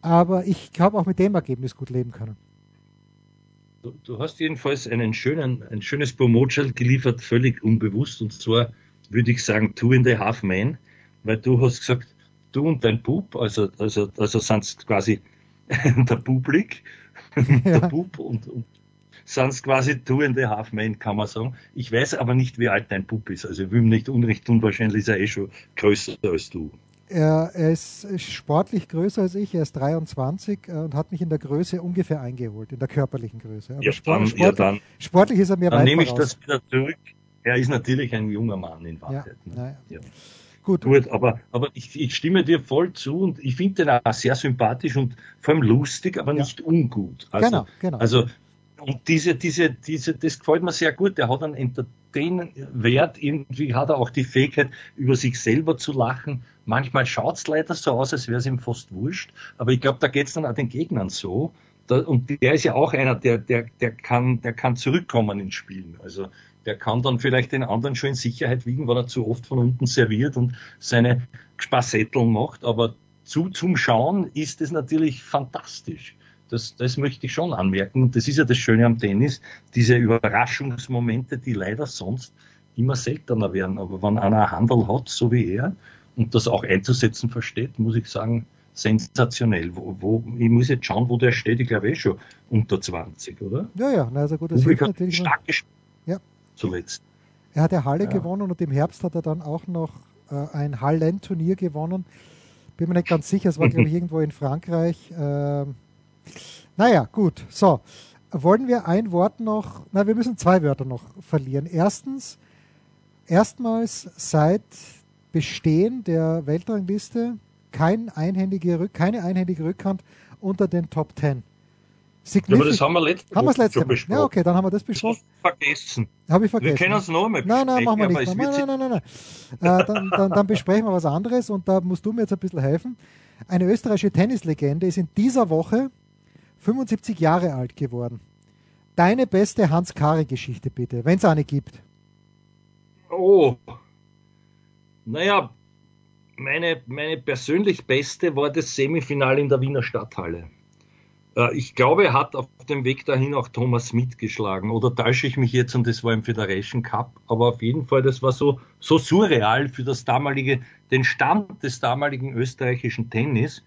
Aber ich habe auch mit dem Ergebnis gut leben können. Du, du hast jedenfalls einen schönen, ein schönes Promotional geliefert, völlig unbewusst. Und zwar würde ich sagen, Two in the Half Man, weil du hast gesagt, du und dein Bub, also, also, also sind quasi <laughs> der Publik, <laughs> ja. der Bub und, und sind quasi Two and a Half Men, kann man sagen. Ich weiß aber nicht, wie alt dein Bub ist. Also ich will ihm nicht Unrecht tun, wahrscheinlich ist er eh schon größer als du. Er, er ist sportlich größer als ich, er ist 23 äh, und hat mich in der Größe ungefähr eingeholt, in der körperlichen Größe. Aber ja, Sport, dann, sportlich, ja, dann, sportlich ist er mir Dann nehme ich das wieder zurück. Er ist natürlich ein junger Mann in Wahrheit. Ja, ne? ja. Gut. Gut, aber, aber ich, ich stimme dir voll zu und ich finde den auch sehr sympathisch und vor allem lustig, aber nicht ungut. Also, genau, genau. Also und diese, diese, diese, das gefällt mir sehr gut. Der hat einen Entertain-Wert. Irgendwie hat er auch die Fähigkeit, über sich selber zu lachen. Manchmal schaut es leider so aus, als wäre es ihm fast wurscht. Aber ich glaube, da geht es dann auch den Gegnern so. Da, und der ist ja auch einer, der, der, der kann, der kann zurückkommen ins Spielen. Also, der kann dann vielleicht den anderen schon in Sicherheit wiegen, weil er zu oft von unten serviert und seine Spassetteln macht. Aber zu, zum Schauen ist es natürlich fantastisch. Das, das möchte ich schon anmerken. Und das ist ja das Schöne am Tennis, diese Überraschungsmomente, die leider sonst immer seltener werden. Aber wenn einer Handel hat, so wie er, und das auch einzusetzen versteht, muss ich sagen, sensationell. Wo, wo, ich muss jetzt schauen, wo der steht. Ich glaube eh schon unter 20, oder? Ja, ja, also gut, das ist natürlich stark gespielt. Ja. Zuletzt. Er hat ja Halle ja. gewonnen und im Herbst hat er dann auch noch äh, ein Hallen-Turnier gewonnen. Bin mir nicht ganz sicher, es war, glaube ich, <laughs> irgendwo in Frankreich. Äh, naja, gut. So, wollen wir ein Wort noch, na, wir müssen zwei Wörter noch verlieren. Erstens, erstmals seit Bestehen der Weltrangliste kein einhändige, keine einhändige Rückhand unter den Top Ten. Ja, aber das haben wir letzte haben Mal. Ja, okay, dann haben wir das besprochen. Das vergessen. Habe ich vergessen. Wir können uns noch einmal Nein, nein, machen wir nicht. Nein, nein, nein, nein, nein. <laughs> äh, dann, dann, dann besprechen wir was anderes und da musst du mir jetzt ein bisschen helfen. Eine österreichische Tennislegende ist in dieser Woche 75 Jahre alt geworden. Deine beste Hans-Kare-Geschichte bitte, wenn es eine gibt. Oh, naja, meine, meine persönlich beste war das Semifinale in der Wiener Stadthalle. Äh, ich glaube, hat auf dem Weg dahin auch Thomas Smith geschlagen. Oder täusche ich mich jetzt und das war im Federation Cup. Aber auf jeden Fall, das war so, so surreal für das damalige, den Stand des damaligen österreichischen Tennis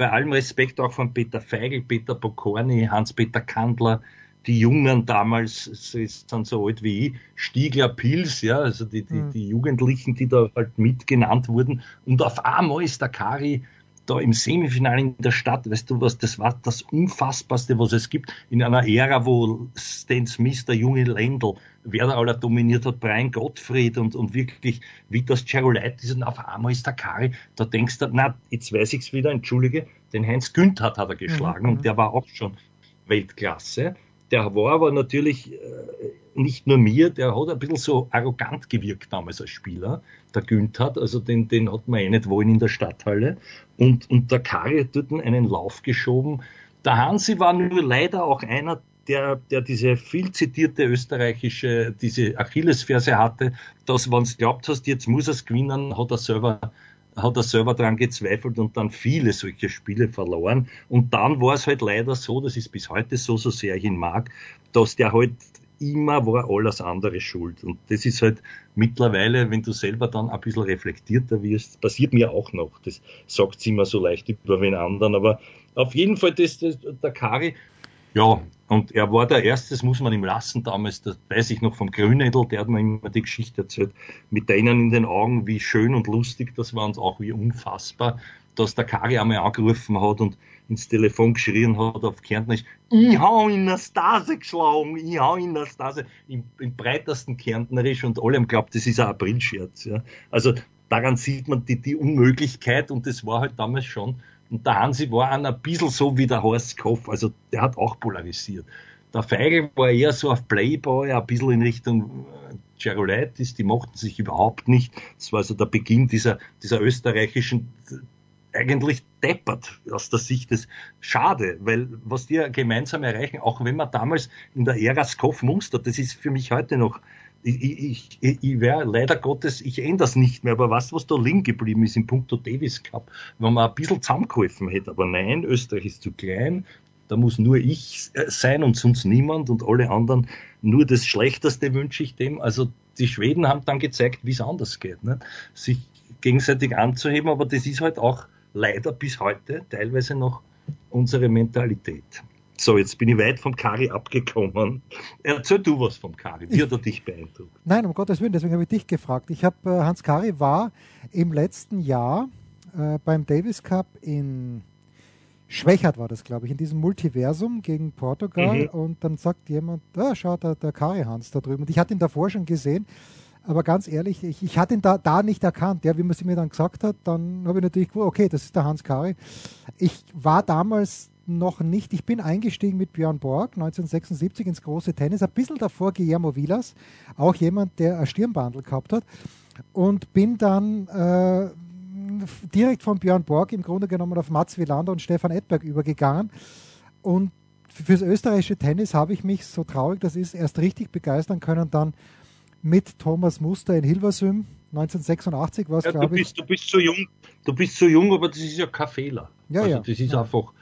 bei allem Respekt auch von Peter Feigl, Peter Pokorny, Hans-Peter Kandler, die Jungen damals sind so alt wie ich, Stiegler Pils, ja, also die, die, mhm. die Jugendlichen, die da halt mitgenannt wurden. Und auf einmal ist der Kari da im Semifinale in der Stadt, weißt du was, das war das Unfassbarste, was es gibt, in einer Ära, wo Stan Smith, der junge Lendl, wer da aller dominiert hat, Brian Gottfried und, und wirklich Vitas Cerulaitis und auf einmal ist der Kari, da denkst du, na, jetzt weiß ich's wieder, entschuldige, den Heinz Günther hat er geschlagen mhm. und der war auch schon Weltklasse. Der war aber natürlich äh, nicht nur mir, der hat ein bisschen so arrogant gewirkt damals als Spieler, der Günther, also den, den hat man eh nicht wollen in der Stadthalle. Und, und der Kari hat dort einen Lauf geschoben. Der Hansi war nur leider auch einer, der, der diese viel zitierte österreichische, diese Achillesferse hatte, dass, wenn du glaubt hast, jetzt muss er es gewinnen, hat er selber hat er selber dran gezweifelt und dann viele solche Spiele verloren. Und dann war es halt leider so, das ist bis heute so, so sehr ich ihn mag, dass der halt immer war alles andere schuld. Und das ist halt mittlerweile, wenn du selber dann ein bisschen reflektierter wirst, passiert mir auch noch. Das sagt sie immer so leicht über den anderen. Aber auf jeden Fall, das, das, der Kari, ja, und er war der Erste, das muss man ihm lassen damals, das weiß ich noch vom Grünedel, der hat mir immer die Geschichte erzählt, mit denen in den Augen, wie schön und lustig das war und auch wie unfassbar, dass der Kari einmal angerufen hat und ins Telefon geschrien hat auf Kärntnerisch, ich hau in der Stase geschlagen, ich hau in der Stase, im, im breitesten Kärntnerisch und alle haben geglaubt, das ist ein Aprilscherz. Ja. Also daran sieht man die, die Unmöglichkeit und das war halt damals schon. Und der Hansi war ein bisschen so wie der Horst Koff, also der hat auch polarisiert. Der Feigl war eher so auf Playboy, ein bisschen in Richtung Gerolaitis, die mochten sich überhaupt nicht. Das war also der Beginn dieser, dieser österreichischen eigentlich deppert aus der Sicht des Schade, weil was die gemeinsam erreichen, auch wenn man damals in der Ära Skoff Munster, das ist für mich heute noch, ich, ich, ich, wäre leider Gottes, ich ändere das nicht mehr, aber was, was da liegen geblieben ist im Punkto Davis Cup, wenn man ein bisschen zusammengeholfen hätte, aber nein, Österreich ist zu klein, da muss nur ich sein und sonst niemand und alle anderen nur das Schlechteste wünsche ich dem. Also die Schweden haben dann gezeigt, wie es anders geht, ne? sich gegenseitig anzuheben, aber das ist halt auch leider bis heute teilweise noch unsere Mentalität. So, jetzt bin ich weit vom Kari abgekommen. Erzähl du was vom Kari. Wie hat er dich beeindruckt? Nein, um Gottes Willen, deswegen habe ich dich gefragt. Ich habe, äh, Hans Kari war im letzten Jahr äh, beim Davis Cup in Schwächert war das, glaube ich, in diesem Multiversum gegen Portugal. Mhm. Und dann sagt jemand, ah, schau, der, der Kari Hans da drüben. Und ich hatte ihn davor schon gesehen. Aber ganz ehrlich, ich, ich hatte ihn da, da nicht erkannt. Ja, wie man es mir dann gesagt hat, dann habe ich natürlich gewusst, okay, das ist der Hans Kari. Ich war damals noch nicht, ich bin eingestiegen mit Björn Borg 1976 ins große Tennis, ein bisschen davor Guillermo Vilas, auch jemand, der ein Stirnbandel gehabt hat. Und bin dann äh, direkt von Björn Borg im Grunde genommen auf Mats Wilander und Stefan Edberg übergegangen. Und fürs österreichische Tennis habe ich mich, so traurig das ist, erst richtig begeistern können, dann mit Thomas Muster in Hilversum. 1986 war es, ja, glaube ich. Du bist so jung, du bist so jung, aber das ist ja kein Fehler. Ja, also ja. Das ist ja. einfach,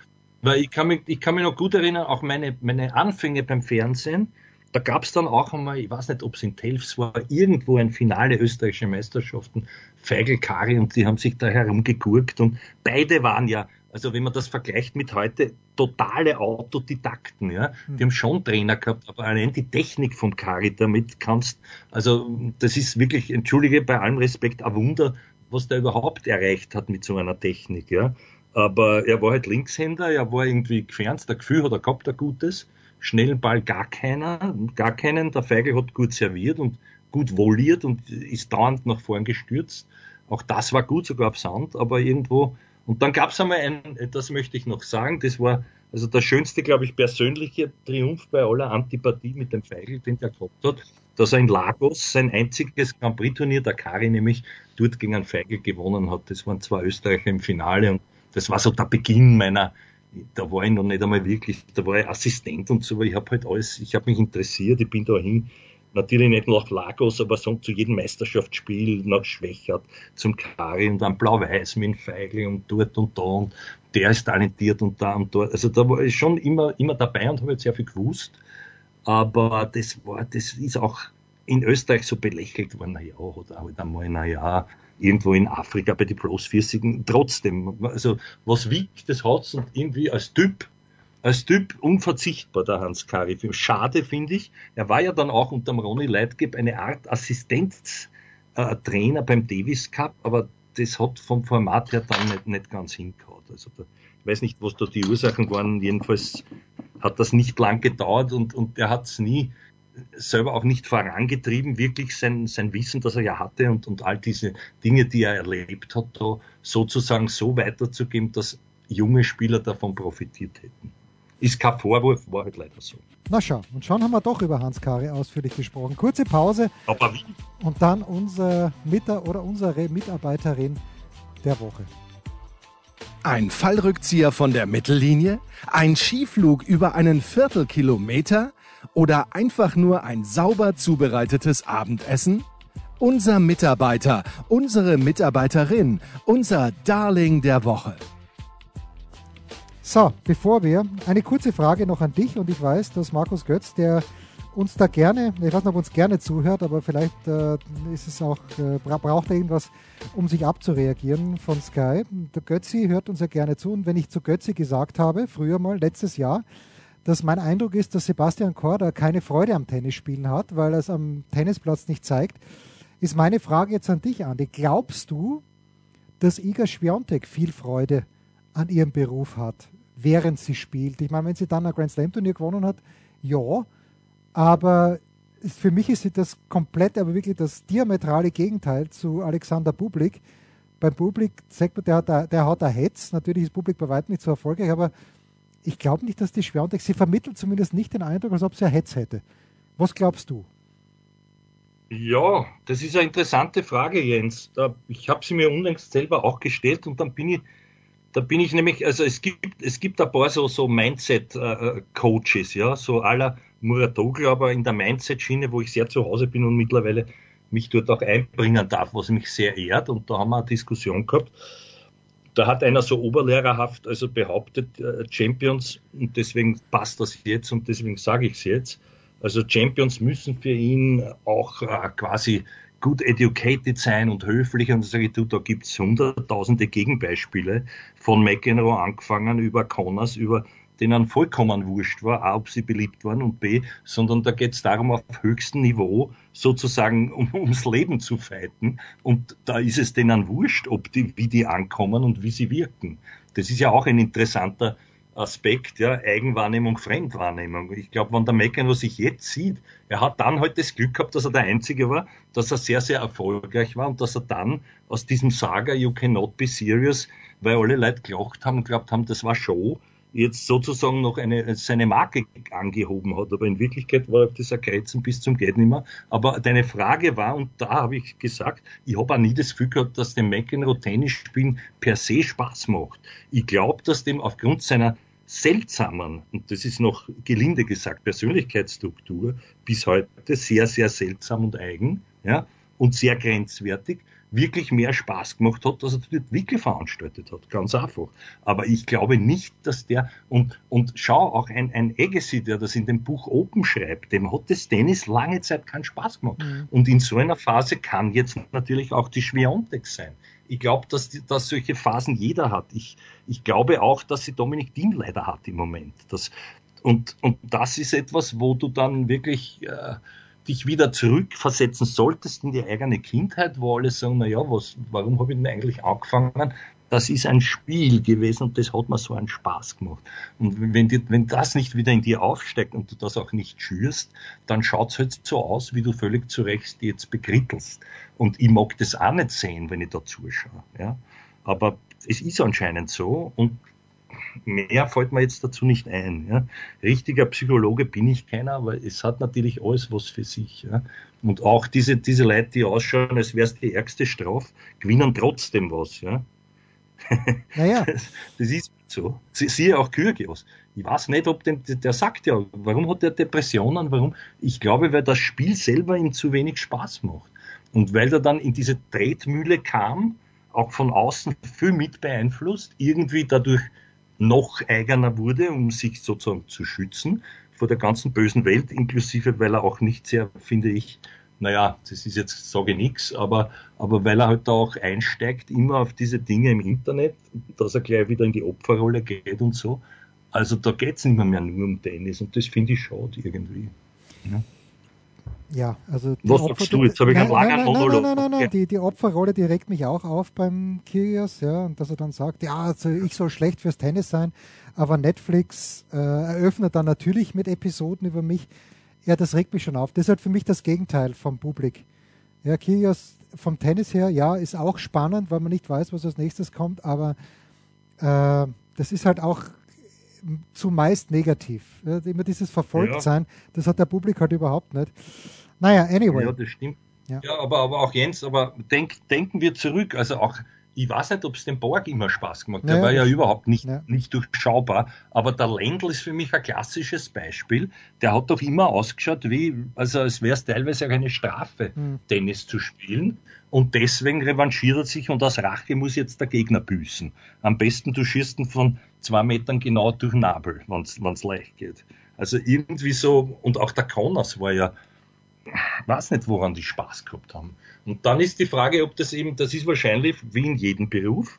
weil ich kann, mich, ich kann mich noch gut erinnern, auch meine, meine Anfänge beim Fernsehen, da gab es dann auch einmal, ich weiß nicht, ob es in Telfs war, irgendwo ein Finale österreichischer Meisterschaften, Feigl, Kari und die haben sich da herumgegurkt und beide waren ja also wenn man das vergleicht mit heute, totale Autodidakten, ja. Die mhm. haben schon Trainer gehabt, aber allein die Technik vom Kari damit kannst, also das ist wirklich, entschuldige, bei allem Respekt, ein Wunder, was der überhaupt erreicht hat mit so einer Technik, ja. Aber er war halt Linkshänder, er war irgendwie gefernst, der Gefühl hat er gehabt, ein gutes. Schnellen Ball gar keiner, gar keinen. Der Feigl hat gut serviert und gut voliert und ist dauernd nach vorn gestürzt. Auch das war gut, sogar auf Sand, aber irgendwo und dann gab es einmal ein, das möchte ich noch sagen, das war also der schönste, glaube ich, persönliche Triumph bei aller Antipathie mit dem Feigl, den der gehabt hat, dass er in Lagos sein einziges Grand Prix-Turnier, der Kari nämlich, dort gegen einen Feigl gewonnen hat. Das waren zwei Österreicher im Finale und das war so der Beginn meiner, da war ich noch nicht einmal wirklich, da war ich Assistent und so, aber ich habe halt alles, ich habe mich interessiert, ich bin da hin natürlich nicht nach Lagos, aber so zu jedem Meisterschaftsspiel nach Schwächert, zum Kari und dann Blau-Weiß mit dem Feigl und dort und da und der ist talentiert und da und dort. Also da war ich schon immer, immer dabei und habe jetzt sehr viel gewusst. Aber das war, das ist auch in Österreich so belächelt worden, naja, oder halt einmal, naja, irgendwo in Afrika bei Plus 40 trotzdem. Also was wiegt, das hat's und irgendwie als Typ als Typ unverzichtbar, der Hans Kari. Schade finde ich. Er war ja dann auch unter dem Ronny Leitgeb eine Art Assistenztrainer beim Davis Cup, aber das hat vom Format her dann nicht, nicht ganz hingehauen. Also da, ich weiß nicht, was da die Ursachen waren. Jedenfalls hat das nicht lang gedauert und, und er hat es nie selber auch nicht vorangetrieben, wirklich sein, sein Wissen, das er ja hatte und, und all diese Dinge, die er erlebt hat, da sozusagen so weiterzugeben, dass junge Spieler davon profitiert hätten. Ist kein Vorwurf, war halt leider so. Na schau, und schon haben wir doch über Hans Kari ausführlich gesprochen. Kurze Pause. Aber wie? Und dann unser Mitter oder unsere Mitarbeiterin der Woche. Ein Fallrückzieher von der Mittellinie? Ein Skiflug über einen Viertelkilometer? Oder einfach nur ein sauber zubereitetes Abendessen? Unser Mitarbeiter, unsere Mitarbeiterin, unser Darling der Woche. So, bevor wir, eine kurze Frage noch an dich und ich weiß, dass Markus Götz, der uns da gerne, ich weiß nicht, ob uns gerne zuhört, aber vielleicht äh, ist es auch, äh, braucht er irgendwas, um sich abzureagieren von Sky. Der Götzi hört uns ja gerne zu und wenn ich zu Götzi gesagt habe, früher mal, letztes Jahr, dass mein Eindruck ist, dass Sebastian Korda keine Freude am Tennisspielen hat, weil er es am Tennisplatz nicht zeigt, ist meine Frage jetzt an dich, Andi. Glaubst du, dass Iga Schwiontek viel Freude an ihrem Beruf hat, während sie spielt? Ich meine, wenn sie dann ein Grand Slam Turnier gewonnen hat, ja, aber für mich ist sie das komplett, aber wirklich das diametrale Gegenteil zu Alexander Bublik. Beim Bublik sagt man, der hat, der ein Hetz. Natürlich ist Bublik bei weitem nicht so erfolgreich, aber ich glaube nicht, dass die Schwertek, sie vermittelt zumindest nicht den Eindruck, als ob sie ein Hetz hätte. Was glaubst du? Ja, das ist eine interessante Frage, Jens. Ich habe sie mir unlängst selber auch gestellt und dann bin ich, da bin ich nämlich, also es gibt, es gibt ein paar so, so Mindset-Coaches, ja, so aller Muratogl, aber in der Mindset-Schiene, wo ich sehr zu Hause bin und mittlerweile mich dort auch einbringen darf, was mich sehr ehrt. Und da haben wir eine Diskussion gehabt. Da hat einer so oberlehrerhaft also behauptet, äh, Champions, und deswegen passt das jetzt und deswegen sage ich es jetzt, also Champions müssen für ihn auch äh, quasi gut educated sein und höflich. Und da sage ich, du, da gibt's hunderttausende Gegenbeispiele von McEnroe angefangen über Connors, über denen vollkommen wurscht war, A, ob sie beliebt waren und B, sondern da geht es darum, auf höchstem Niveau sozusagen um, ums Leben zu fighten. Und da ist es denen wurscht, ob die, wie die ankommen und wie sie wirken. Das ist ja auch ein interessanter Aspekt, ja, Eigenwahrnehmung, Fremdwahrnehmung. Ich glaube, wenn der was sich jetzt sieht, er hat dann halt das Glück gehabt, dass er der Einzige war, dass er sehr, sehr erfolgreich war und dass er dann aus diesem Saga You Cannot Be Serious, weil alle Leute gelacht haben und glaubt haben, das war Show, jetzt sozusagen noch eine, seine Marke angehoben hat. Aber in Wirklichkeit war dieser Kreizen bis zum Geht nimmer. Aber deine Frage war, und da habe ich gesagt, ich habe auch nie das Gefühl gehabt, dass dem McEnroe Tennis spielen per se Spaß macht. Ich glaube, dass dem aufgrund seiner seltsamen, und das ist noch gelinde gesagt, Persönlichkeitsstruktur bis heute sehr, sehr seltsam und eigen, ja, und sehr grenzwertig, wirklich mehr Spaß gemacht hat, dass er dort wirklich veranstaltet hat. Ganz einfach. Aber ich glaube nicht, dass der, und, und schau, auch ein, ein Agassi, der das in dem Buch Open schreibt, dem hat das Tennis lange Zeit keinen Spaß gemacht. Mhm. Und in so einer Phase kann jetzt natürlich auch die Schwiontek sein. Ich glaube, dass, dass solche Phasen jeder hat. Ich, ich glaube auch, dass sie Dominik Dien leider hat im Moment. Das, und, und das ist etwas, wo du dann wirklich, äh, dich wieder zurückversetzen solltest in die eigene Kindheit, wo alle sagen, na ja, was, warum habe ich denn eigentlich angefangen? Das ist ein Spiel gewesen und das hat mir so einen Spaß gemacht. Und wenn, die, wenn das nicht wieder in dir aufsteigt und du das auch nicht schürst, dann schaut es halt so aus, wie du völlig zu Recht jetzt bekrittelst. Und ich mag das auch nicht sehen, wenn ich da zuschaue. Ja? Aber es ist anscheinend so und mehr fällt mir jetzt dazu nicht ein. Ja. Richtiger Psychologe bin ich keiner, aber es hat natürlich alles was für sich. Ja. Und auch diese, diese Leute, die ausschauen, als wäre es die ärgste Strafe, gewinnen trotzdem was. Ja. <laughs> Naja. Das, das ist so. Siehe auch Kyrgios. Ich weiß nicht, ob dem, der sagt ja, warum hat der Depressionen, warum? Ich glaube, weil das Spiel selber ihm zu wenig Spaß macht. Und weil er dann in diese Tretmühle kam, auch von außen viel mit beeinflusst, irgendwie dadurch noch eigener wurde, um sich sozusagen zu schützen vor der ganzen bösen Welt, inklusive, weil er auch nicht sehr, finde ich, naja, das ist jetzt, sage ich nichts, aber, aber weil er halt da auch einsteigt, immer auf diese Dinge im Internet, dass er gleich wieder in die Opferrolle geht und so. Also da geht's nicht mehr, mehr nur um Tennis und das finde ich schade irgendwie. Ja. Ja, also die Was sagst du? Jetzt habe ich nein, einen langen nein, nein, Nein, nein, nein, nein, die, die Opferrolle, die regt mich auch auf beim Kyrgios, ja, und dass er dann sagt, ja, also ich soll schlecht fürs Tennis sein, aber Netflix äh, eröffnet dann natürlich mit Episoden über mich. Ja, das regt mich schon auf. Das ist halt für mich das Gegenteil vom Publik. Ja, Kyrgios vom Tennis her, ja, ist auch spannend, weil man nicht weiß, was als nächstes kommt, aber äh, das ist halt auch zumeist negativ. Ja, immer dieses Verfolgtsein, ja. das hat der Publikum halt überhaupt nicht. Naja, anyway. Ja, das stimmt. Ja, ja aber, aber auch Jens, aber denk, denken wir zurück, also auch ich weiß nicht, ob es dem Borg immer Spaß gemacht hat. Der war ja überhaupt nicht, ja. nicht durchschaubar. Aber der Lendl ist für mich ein klassisches Beispiel. Der hat doch immer ausgeschaut, wie, also als wäre es teilweise eine Strafe, mhm. Tennis zu spielen. Und deswegen revanchiert er sich und aus Rache muss jetzt der Gegner büßen. Am besten du schießt ihn von zwei Metern genau durch Nabel, wenn es leicht geht. Also irgendwie so, und auch der Connors war ja, weiß nicht, woran die Spaß gehabt haben. Und dann ist die Frage, ob das eben, das ist wahrscheinlich wie in jedem Beruf,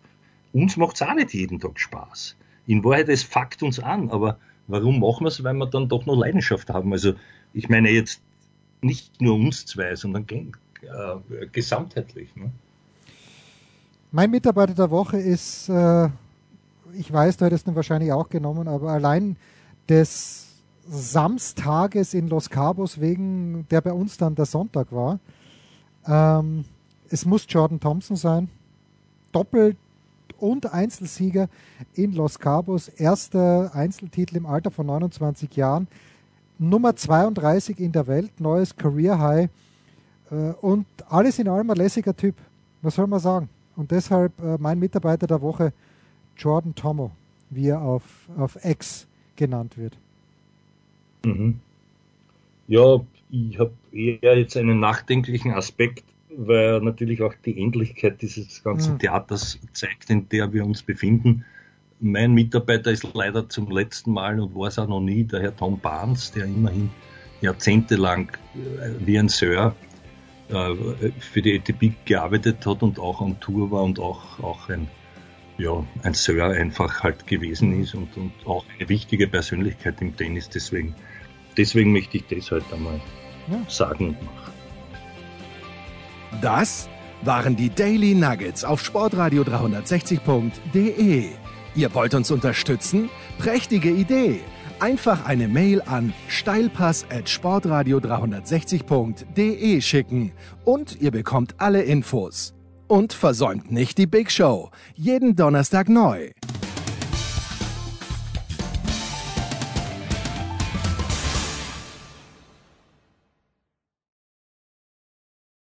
uns macht es auch nicht jeden Tag Spaß. In Wahrheit, es fuckt uns an, aber warum machen wir es? Weil wir dann doch noch Leidenschaft haben. Also ich meine jetzt nicht nur uns zwei, sondern äh, gesamtheitlich. Ne? Mein Mitarbeiter der Woche ist, äh, ich weiß, du hättest ihn wahrscheinlich auch genommen, aber allein des Samstages in Los Cabos wegen, der bei uns dann der Sonntag war, ähm, es muss Jordan Thompson sein. Doppel- und Einzelsieger in Los Cabos. Erster Einzeltitel im Alter von 29 Jahren. Nummer 32 in der Welt. Neues Career High. Äh, und alles in allem ein lässiger Typ. Was soll man sagen? Und deshalb äh, mein Mitarbeiter der Woche, Jordan Tomo, wie er auf, auf X genannt wird. Mhm. Ja, ich habe eher jetzt einen nachdenklichen Aspekt, weil natürlich auch die Endlichkeit dieses ganzen mhm. Theaters zeigt, in der wir uns befinden. Mein Mitarbeiter ist leider zum letzten Mal und war es auch noch nie der Herr Tom Barnes, der immerhin jahrzehntelang äh, wie ein Sir äh, für die ATP gearbeitet hat und auch am Tour war und auch, auch ein, ja, ein Sir einfach halt gewesen ist und, und auch eine wichtige Persönlichkeit im Tennis. Deswegen, deswegen möchte ich das halt einmal ja. sagen und machen. Das waren die Daily Nuggets auf Sportradio 360.de. Ihr wollt uns unterstützen? Prächtige Idee! Einfach eine Mail an steilpass at sportradio 360.de schicken und ihr bekommt alle Infos. Und versäumt nicht die Big Show. Jeden Donnerstag neu.